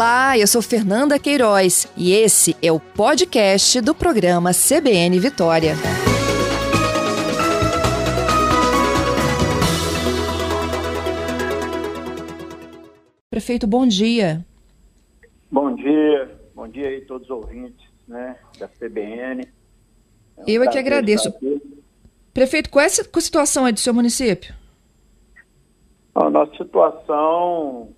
Olá, eu sou Fernanda Queiroz e esse é o podcast do programa CBN Vitória. Prefeito, bom dia. Bom dia, bom dia aí a todos os ouvintes né, da CBN. É um eu é que agradeço. Prefeito, qual é a situação aí do seu município? A nossa situação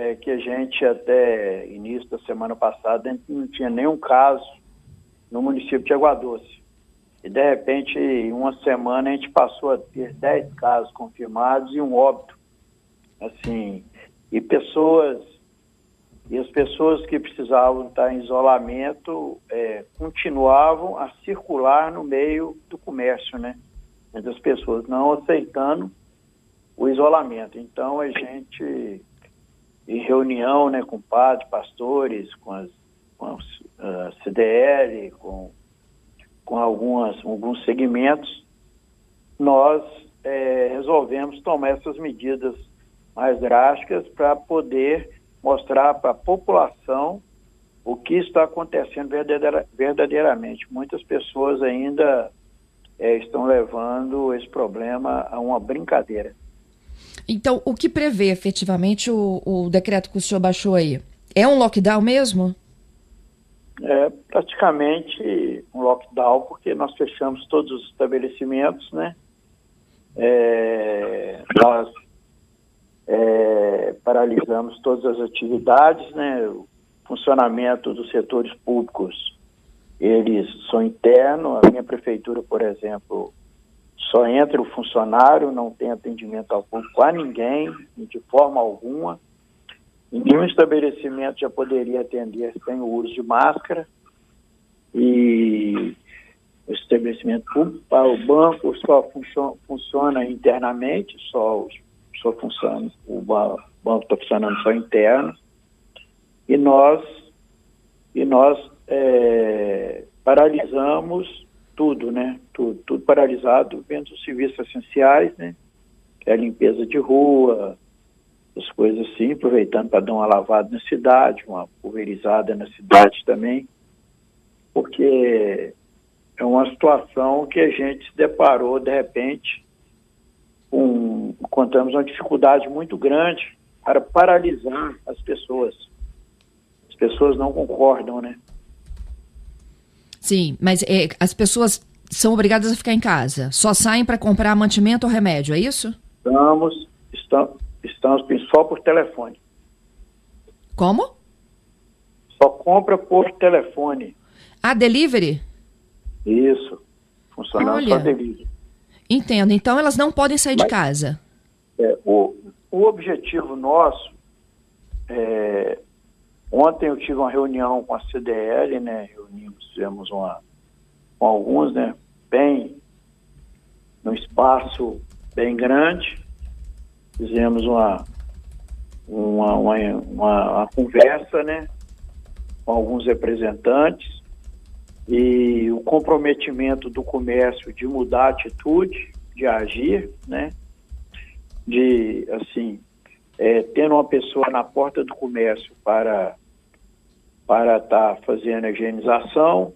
é que a gente até início da semana passada não tinha nenhum caso no município de Água Doce. E de repente, em uma semana, a gente passou a ter 10 casos confirmados e um óbito. Assim, e pessoas, e as pessoas que precisavam estar em isolamento é, continuavam a circular no meio do comércio, né? Entre as pessoas, não aceitando o isolamento. Então a gente reunião né, com padres, pastores, com, as, com a uh, CDL, com, com algumas, alguns segmentos, nós é, resolvemos tomar essas medidas mais drásticas para poder mostrar para a população o que está acontecendo verdadeira, verdadeiramente. Muitas pessoas ainda é, estão levando esse problema a uma brincadeira. Então, o que prevê efetivamente o, o decreto que o senhor baixou aí? É um lockdown mesmo? É praticamente um lockdown, porque nós fechamos todos os estabelecimentos, né? É, nós é, paralisamos todas as atividades, né? O funcionamento dos setores públicos, eles são internos. A minha prefeitura, por exemplo, só entra o funcionário, não tem atendimento ao público a ninguém, de forma alguma. Nenhum estabelecimento já poderia atender sem o uso de máscara. E o estabelecimento público, o banco só funciona, funciona internamente, só, só funciona, o banco está funcionando só interno. E nós, e nós é, paralisamos tudo, né? Tudo, tudo paralisado, vendo os serviços essenciais, né? Que é a limpeza de rua, as coisas assim, aproveitando para dar uma lavada na cidade, uma pulverizada na cidade também, porque é uma situação que a gente se deparou de repente com, encontramos uma dificuldade muito grande para paralisar as pessoas. As pessoas não concordam, né? Sim, mas é, as pessoas são obrigadas a ficar em casa. Só saem para comprar mantimento ou remédio, é isso? Estamos, estamos, estamos só por telefone. Como? Só compra por telefone. Ah, delivery? Isso. Funcionando Olha, só delivery. Entendo. Então elas não podem sair Mas, de casa. É, o, o objetivo nosso é, Ontem eu tive uma reunião com a CDL, né? Reunimos, fizemos uma com alguns, né? Bem num espaço bem grande. Fizemos uma uma, uma, uma, uma conversa, né? Com alguns representantes e o comprometimento do comércio de mudar a atitude, de agir, né? De, assim, é, tendo uma pessoa na porta do comércio para para estar tá fazendo a higienização,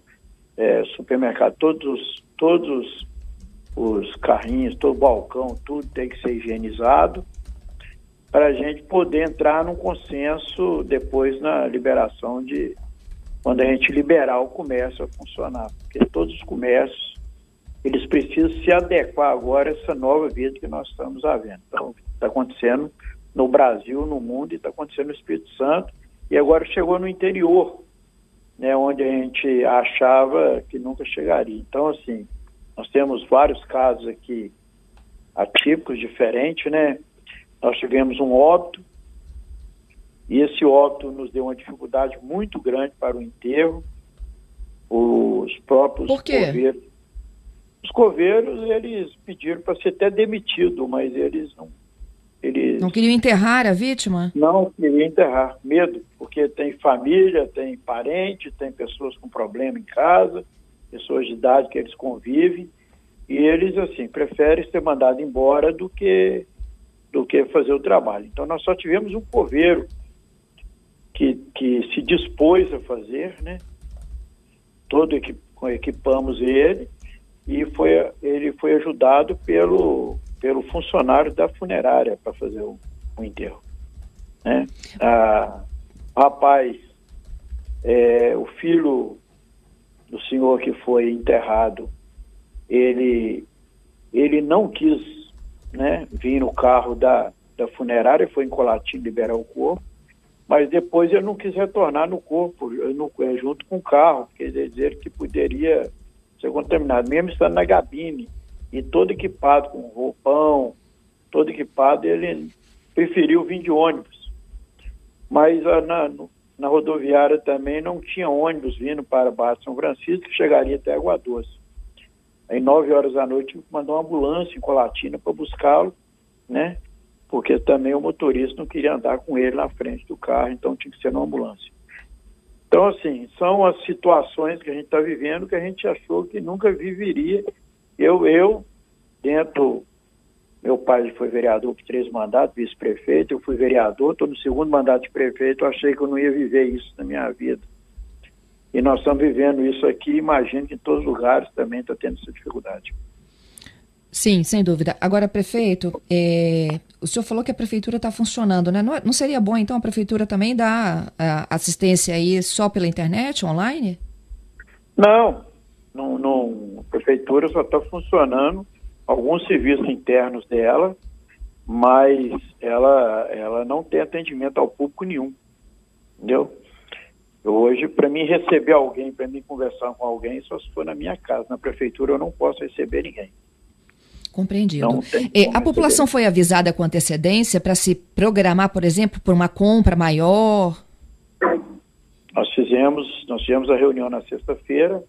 é, supermercado, todos, todos os carrinhos, todo o balcão, tudo tem que ser higienizado para a gente poder entrar num consenso depois na liberação de quando a gente liberar o comércio a funcionar, porque todos os comércios eles precisam se adequar agora a essa nova vida que nós estamos vivendo. Então, está acontecendo no Brasil, no mundo e está acontecendo no Espírito Santo e agora chegou no interior, né, onde a gente achava que nunca chegaria. Então, assim, nós temos vários casos aqui atípicos, diferentes, né? Nós tivemos um óbito, e esse óbito nos deu uma dificuldade muito grande para o enterro. Os próprios Por quê? coveiros. Os coveiros, eles pediram para ser até demitido, mas eles não eles não queriam enterrar a vítima? Não queriam enterrar, medo, porque tem família, tem parente, tem pessoas com problema em casa, pessoas de idade que eles convivem, e eles, assim, preferem ser mandados embora do que, do que fazer o trabalho. Então, nós só tivemos um coveiro que que se dispôs a fazer, né? Todo equip, equipamos ele e foi, ele foi ajudado pelo, pelo funcionário da funerária para fazer o, o, enterro. Né? Ah, rapaz, é, o filho do senhor que foi enterrado, ele, ele não quis né, vir no carro da, da funerária, foi em Colatim liberar o corpo, mas depois ele não quis retornar no corpo, no, é, junto com o carro, quer dizer que poderia ser contaminado, mesmo estando na gabine e todo equipado com roupão, todo equipado, ele preferiu vir de ônibus. Mas ah, na, na rodoviária também não tinha ônibus vindo para Barra São Francisco, que chegaria até Água Doce. Aí, nove horas da noite, mandou uma ambulância em Colatina para buscá-lo, né? Porque também o motorista não queria andar com ele na frente do carro, então tinha que ser numa ambulância. Então, assim, são as situações que a gente está vivendo que a gente achou que nunca viveria. Eu, eu, dentro meu pai foi vereador por três mandatos, vice-prefeito, eu fui vereador, estou no segundo mandato de prefeito, eu achei que eu não ia viver isso na minha vida. E nós estamos vivendo isso aqui, imagino que em todos os lugares também está tendo essa dificuldade. Sim, sem dúvida. Agora, prefeito, é, o senhor falou que a prefeitura está funcionando, né? Não, é, não, seria bom, então, a prefeitura também dar assistência aí só pela internet, online? Não, não, não a prefeitura só está funcionando alguns serviços internos dela, mas ela, ela não tem atendimento ao público nenhum. Entendeu? Hoje, para mim receber alguém, para mim conversar com alguém, só se for na minha casa. Na prefeitura eu não posso receber ninguém. Compreendido. E, a população foi avisada com antecedência para se programar, por exemplo, por uma compra maior? Nós fizemos, nós tivemos a reunião na sexta-feira,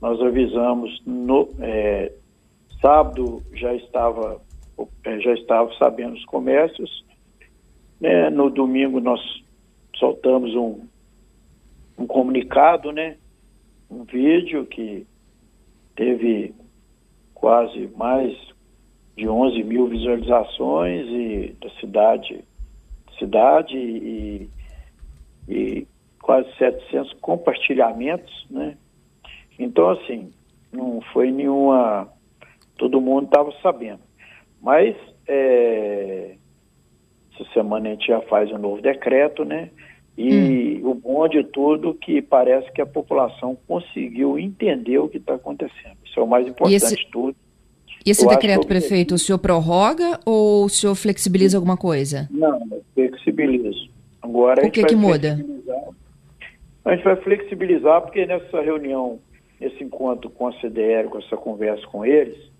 nós avisamos no, é, Sábado já estava, eh, já estava sabendo os comércios. Né? No domingo nós soltamos um, um comunicado, né? um vídeo que teve quase mais de 11 mil visualizações e da cidade, cidade e, e quase 700 compartilhamentos, né? Então, assim, não foi nenhuma todo mundo estava sabendo. Mas é, essa semana a gente já faz um novo decreto, né? E hum. o bom de tudo que parece que a população conseguiu entender o que está acontecendo. Isso é o mais importante esse, de tudo. E esse Eu decreto, prefeito, o senhor prorroga ou o senhor flexibiliza alguma coisa? Não, flexibilizo. Agora o que, que muda? A gente vai flexibilizar porque nessa reunião, nesse encontro com a CDR, com essa conversa com eles,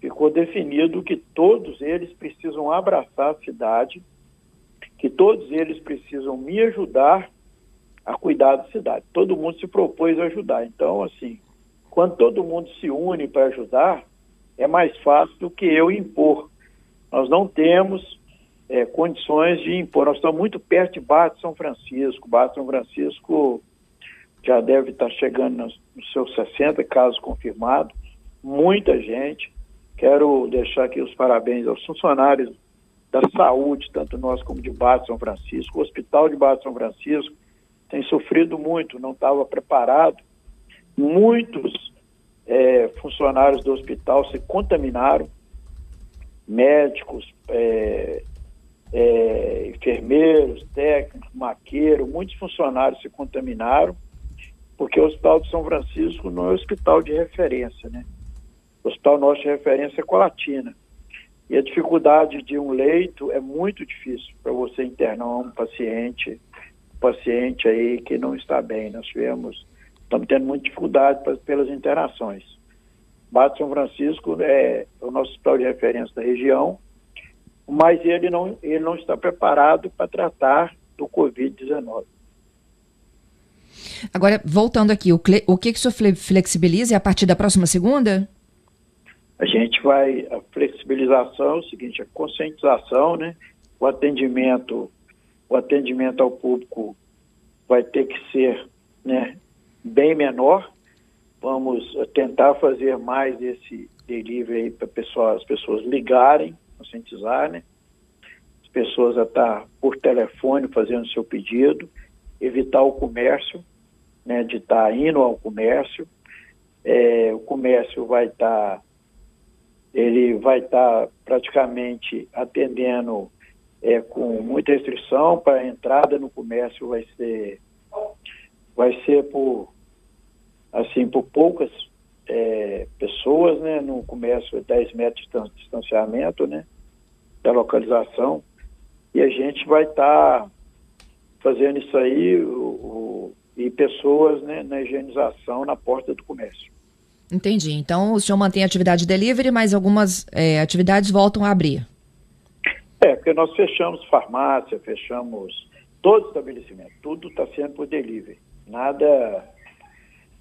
ficou definido que todos eles precisam abraçar a cidade, que todos eles precisam me ajudar a cuidar da cidade. Todo mundo se propôs a ajudar. Então, assim, quando todo mundo se une para ajudar, é mais fácil do que eu impor. Nós não temos é, condições de impor. Nós estamos muito perto de Bate São Francisco. Bate São Francisco já deve estar chegando nos, seus 60 casos confirmados. Muita gente. Quero deixar aqui os parabéns aos funcionários da saúde, tanto nós como de Bato São Francisco. O Hospital de Bato São Francisco tem sofrido muito, não estava preparado. Muitos é, funcionários do hospital se contaminaram, médicos, é, é, enfermeiros, técnicos, maqueiro, muitos funcionários se contaminaram, porque o Hospital de São Francisco não é hospital de referência, né? O hospital nosso de referência é Colatina. E a dificuldade de um leito é muito difícil para você internar um paciente, um paciente aí que não está bem. Nós tivemos, estamos tendo muita dificuldade pra, pelas internações. Bate São Francisco é o nosso hospital de referência da região, mas ele não, ele não está preparado para tratar do Covid-19. Agora, voltando aqui, o, o que, que o senhor flexibiliza é a partir da próxima segunda? A gente vai, a flexibilização é o seguinte, a conscientização, né? O atendimento, o atendimento ao público vai ter que ser, né, bem menor. Vamos tentar fazer mais esse delivery para pessoas, as pessoas ligarem, conscientizar, né? As pessoas a estar por telefone fazendo seu pedido evitar o comércio, né, de estar tá indo ao comércio. É, o comércio vai estar, tá, ele vai estar tá praticamente atendendo é, com muita restrição para a entrada no comércio vai ser vai ser por assim por poucas é, pessoas, né? No comércio 10 metros de distanciamento, né? Da localização e a gente vai estar tá fazendo isso aí o, o, e pessoas né, na higienização na porta do comércio. Entendi. Então o senhor mantém a atividade delivery, mas algumas é, atividades voltam a abrir. É, porque nós fechamos farmácia, fechamos todo estabelecimento, tudo está sendo por delivery. Nada,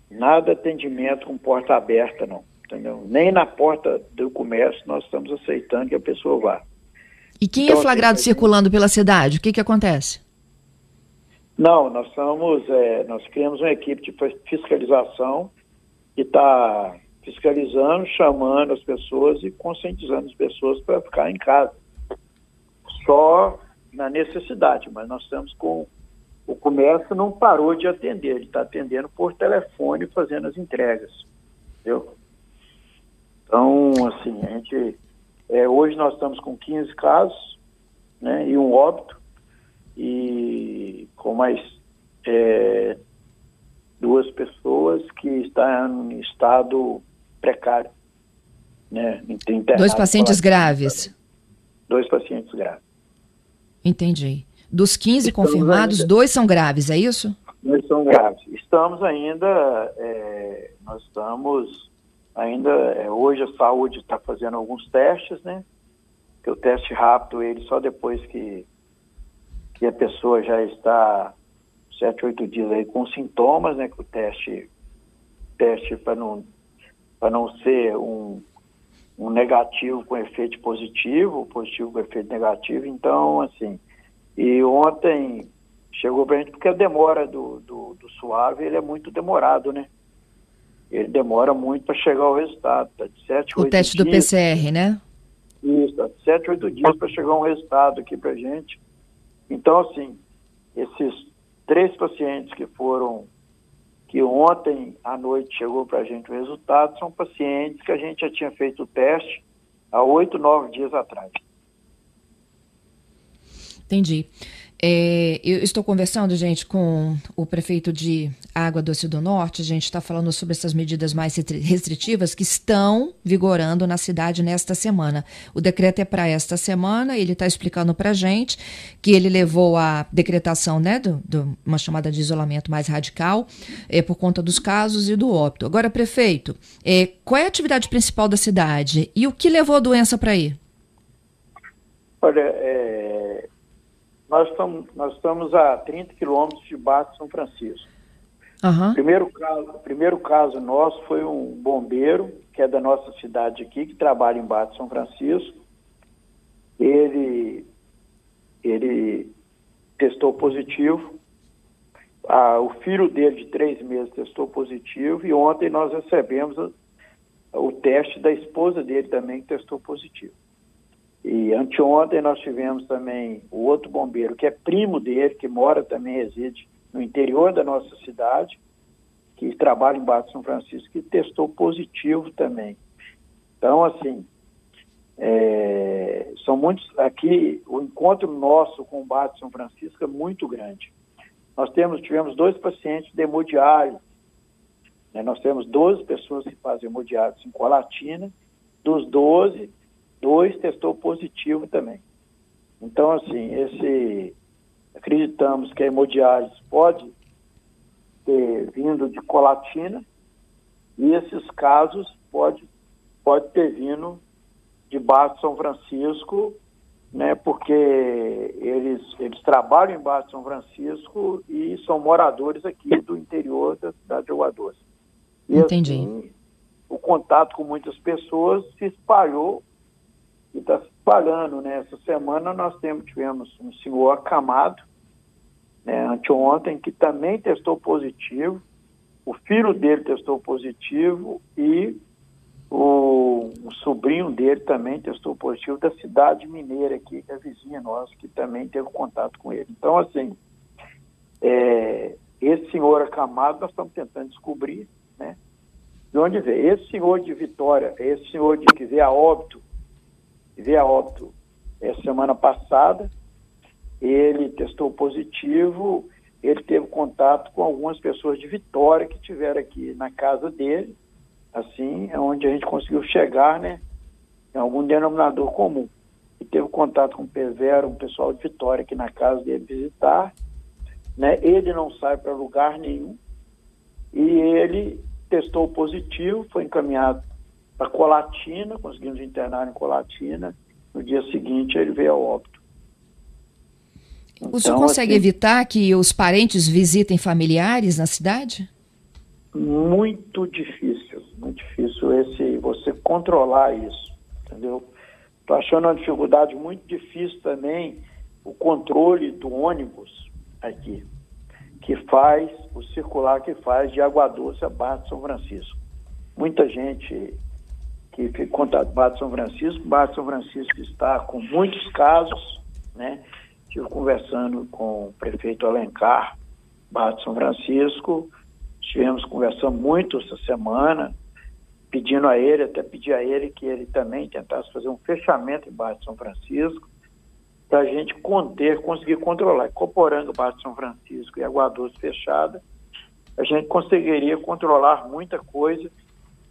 nada atendimento com porta aberta, não. Entendeu? Nem na porta do comércio nós estamos aceitando que a pessoa vá. E quem é então, é flagrado assim, circulando pela cidade? O que, que acontece? Não, nós somos, é, nós criamos uma equipe de fiscalização que está fiscalizando, chamando as pessoas e conscientizando as pessoas para ficar em casa. Só na necessidade, mas nós estamos com o comércio não parou de atender, ele está atendendo por telefone, fazendo as entregas, entendeu? Então, assim, a gente é, hoje nós estamos com 15 casos né, e um óbito, mais é, duas pessoas que estão em estado precário. Né, Dois pacientes graves. Dois pacientes graves. Entendi. Dos 15 Estamos confirmados, ainda, dois são graves, é isso? Dois são graves. Estamos ainda, é, nós estamos ainda é, hoje a saúde está fazendo alguns testes, né? Que o teste rápido ele só depois que que a pessoa já está sete, oito dias aí com sintomas, né? Que o teste teste para não para não ser um, um negativo com efeito positivo, positivo com efeito negativo. Então, assim, e ontem chegou para a gente porque a demora do, do, do suave ele é muito demorado, né? ele demora muito para chegar ao resultado. Tá de 7, o teste dias, do PCR, né? Isso, tá de 7, 8 dias para chegar um resultado aqui para gente. Então, assim, esses três pacientes que foram, que ontem à noite chegou para a gente o resultado, são pacientes que a gente já tinha feito o teste há oito, nove dias atrás. Entendi. É, eu estou conversando, gente, com o prefeito de Água Doce do Norte. A gente está falando sobre essas medidas mais restritivas que estão vigorando na cidade nesta semana. O decreto é para esta semana. Ele está explicando para a gente que ele levou a decretação, né, do, uma chamada de isolamento mais radical, é, por conta dos casos e do óbito. Agora, prefeito, é, qual é a atividade principal da cidade e o que levou a doença para aí? Olha, nós estamos, nós estamos a 30 quilômetros de Bato São Francisco. Uhum. Primeiro caso, primeiro caso nosso foi um bombeiro, que é da nossa cidade aqui, que trabalha em Bato São Francisco. Ele, ele testou positivo. Ah, o filho dele, de três meses, testou positivo. E ontem nós recebemos o teste da esposa dele também, que testou positivo. E anteontem nós tivemos também o outro bombeiro, que é primo dele, que mora também, reside no interior da nossa cidade, que trabalha em Bato São Francisco, que testou positivo também. Então, assim, é, são muitos. Aqui, o encontro nosso com o Bato São Francisco é muito grande. Nós temos, tivemos dois pacientes de hemodiálise. Né? Nós temos 12 pessoas que fazem hemodiálise em Colatina. Dos 12, dois testou positivo também. Então, assim, esse acreditamos que a hemodiálise pode ter vindo de colatina e esses casos pode, pode ter vindo de Baixo São Francisco, né, porque eles, eles trabalham em Baixo São Francisco e são moradores aqui do interior da cidade de Água Doce. E Entendi. Assim, o contato com muitas pessoas se espalhou está se espalhando. Né? Essa semana nós temos, tivemos um senhor acamado, né, anteontem, que também testou positivo, o filho dele testou positivo e o, o, sobrinho dele também testou positivo da cidade mineira aqui, que é vizinha nossa, que também teve contato com ele. Então, assim, É, esse senhor acamado, nós estamos tentando descobrir, né? De onde veio? Esse senhor de Vitória, esse senhor de que veio a óbito, veio a óbito essa semana passada, ele testou positivo, ele teve contato com algumas pessoas de Vitória que tiveram aqui na casa dele, assim, é onde a gente conseguiu chegar, né, em algum denominador comum. E teve contato com o Pevero, um pessoal de Vitória aqui na casa dele visitar, né, ele não sai para lugar nenhum, e ele testou positivo, foi encaminhado para Colatina, conseguimos internar em Colatina, no dia seguinte ele veio ao óbito. Então, o senhor então, consegue assim, evitar que os parentes visitem familiares na cidade? Muito difícil, muito difícil esse você controlar isso, entendeu? Estou achando uma dificuldade muito difícil também o controle do ônibus aqui, que faz, o circular que faz de Água Doce a Barra de São Francisco. Muita gente que fica Barra de São Francisco, de São Francisco está com muitos casos, né? Estive conversando com o prefeito Alencar, de São Francisco, estivemos conversando muito essa semana, pedindo a ele, até pedi a ele que ele também tentasse fazer um fechamento em de São Francisco, para a gente conter, conseguir controlar. Incorporando de São Francisco e Água Doce fechada, a gente conseguiria controlar muita coisa,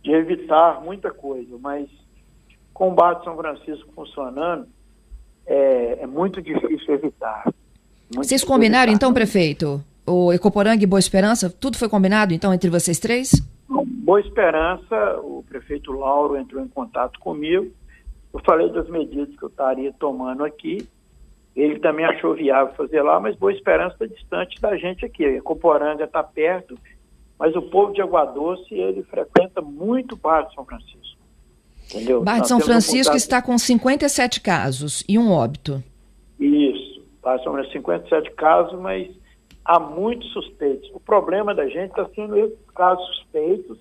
de evitar muita coisa, mas com o de São Francisco funcionando, é, é muito difícil evitar. Muito vocês combinaram evitar. então, prefeito? O Ecoporang e Boa Esperança, tudo foi combinado então entre vocês três? Boa Esperança, o prefeito Lauro entrou em contato comigo. Eu falei das medidas que eu estaria tomando aqui. Ele também achou viável fazer lá, mas Boa Esperança está distante da gente aqui. Ecoporanga está perto, mas o povo de Água Doce ele frequenta muito o Bairro de São Francisco. Entendeu? Bar de São Francisco está com 57 casos e um óbito. Isso, Bar de São Francisco 57 casos, mas há muitos suspeitos. O problema da gente está sendo esses casos suspeitos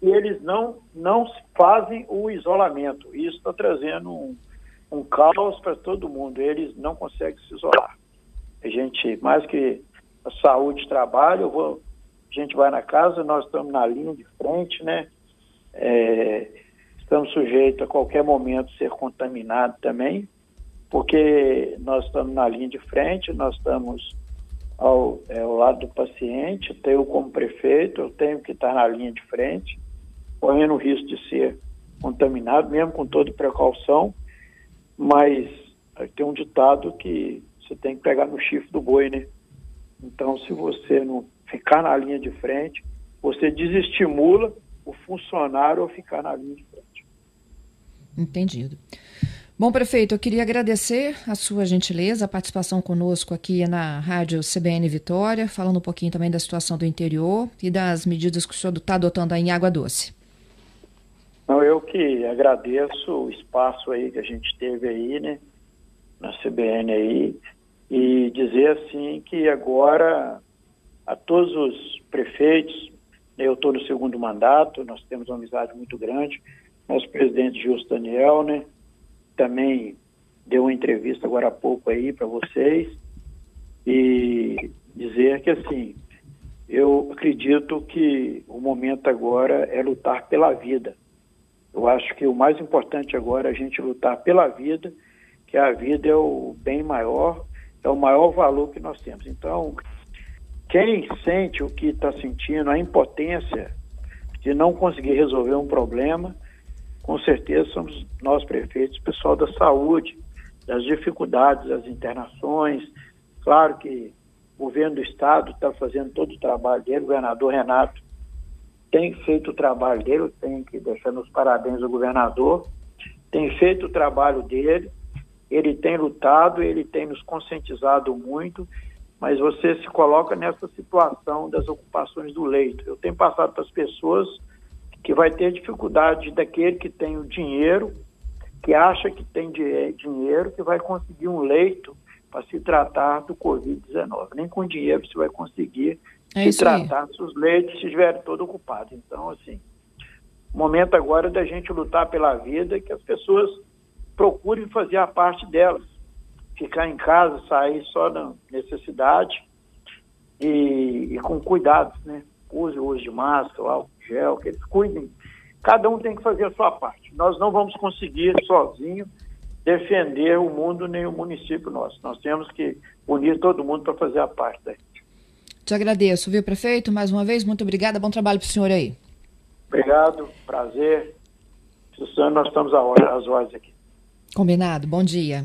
e eles não, não fazem o isolamento. Isso está trazendo um, um caos para todo mundo. Eles não conseguem se isolar. A gente, mais que a saúde trabalho, vou, gente vai na casa, nós estamos na linha de frente, né? É, estamos sujeitos a qualquer momento ser contaminados também, porque nós estamos na linha de frente, nós estamos ao, é, ao lado do paciente, eu como prefeito, eu tenho que estar na linha de frente, correndo o risco de ser contaminado, mesmo com toda precaução, mas tem um ditado que você tem que pegar no chifre do boi, né? Então, se você não ficar na linha de frente, você desestimula o funcionário a ficar na linha de frente. Entendido. Bom, prefeito, eu queria agradecer a sua gentileza, a participação conosco aqui na Rádio CBN Vitória, falando um pouquinho também da situação do interior e das medidas que o senhor está adotando aí em Água Doce. Não, eu que agradeço o espaço aí que a gente teve aí, né, na CBN aí, e dizer assim que agora a todos os prefeitos, eu estou no segundo mandato, nós temos uma amizade muito grande, nosso presidente Justo Daniel, né? Também deu uma entrevista agora há pouco aí para vocês e dizer que assim, eu acredito que o momento agora é lutar pela vida. Eu acho que o mais importante agora é a gente lutar pela vida, que a vida é o bem maior, é o maior valor que nós temos. Então, quem sente o que está sentindo, a impotência de não conseguir resolver um problema, com certeza somos nós prefeitos, pessoal da saúde, das dificuldades, das internações. Claro que o governo do estado está fazendo todo o trabalho dele, o governador Renato tem feito o trabalho dele, tem que deixar os parabéns ao governador, tem feito o trabalho dele, ele tem lutado, ele tem nos conscientizado muito, mas você se coloca nessa situação das ocupações do leito. Eu tenho passado para as pessoas que vai ter dificuldade daquele que tem o dinheiro, que acha que tem dinheiro, que vai conseguir um leito para se tratar do Covid-19. Nem com dinheiro você vai conseguir é se tratar se os leitos estiverem todos ocupados. Então, assim, o momento agora é da gente lutar pela vida, que as pessoas procurem fazer a parte delas. Ficar em casa, sair só na necessidade, e, e com cuidados, né? Use o uso de máscara, álcool gel, que eles cuidem. Cada um tem que fazer a sua parte. Nós não vamos conseguir sozinho defender o mundo nem o município nosso. Nós temos que unir todo mundo para fazer a parte daí. Te agradeço, viu, prefeito? Mais uma vez, muito obrigada. Bom trabalho para o senhor aí. Obrigado, prazer. Precisando, nós estamos às ordens aqui. Combinado. Bom dia.